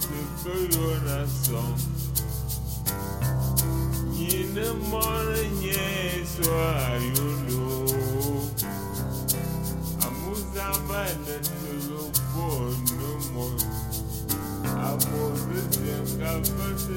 to go on a song. In the morning, yes, why you know. Amuzamba to look for no more. Amuzamba to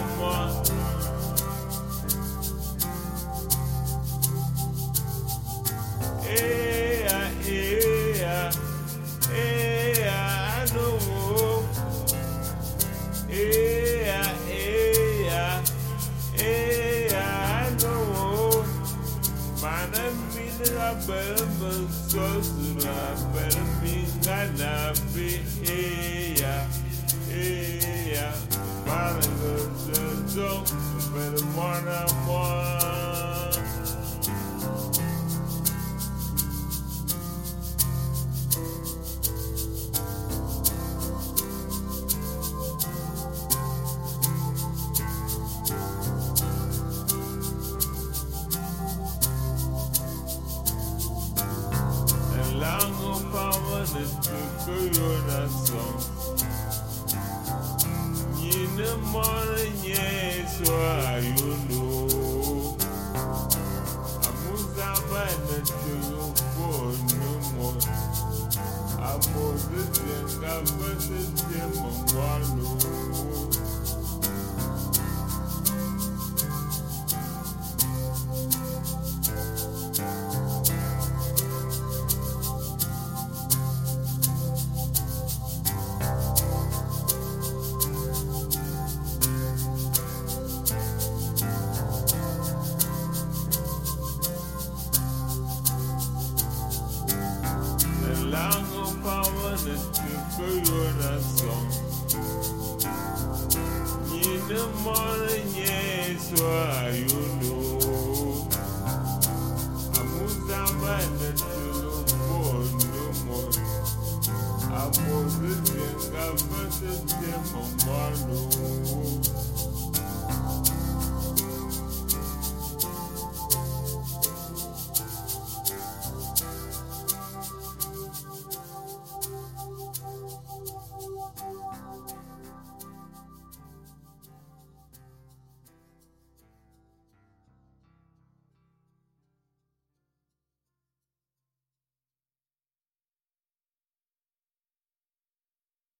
mina la bamba sosura per minga na fi eya eya para gozo per mona mo Lango tukuyo song. Yine mara yeso ayulo. Amuza bono mo. Amoze zenga bese temo Lango power the tukuyo song. Yine mara yeso ayulo. Amuza bana tuyo bono mo. Amoze zenga bese temo wano.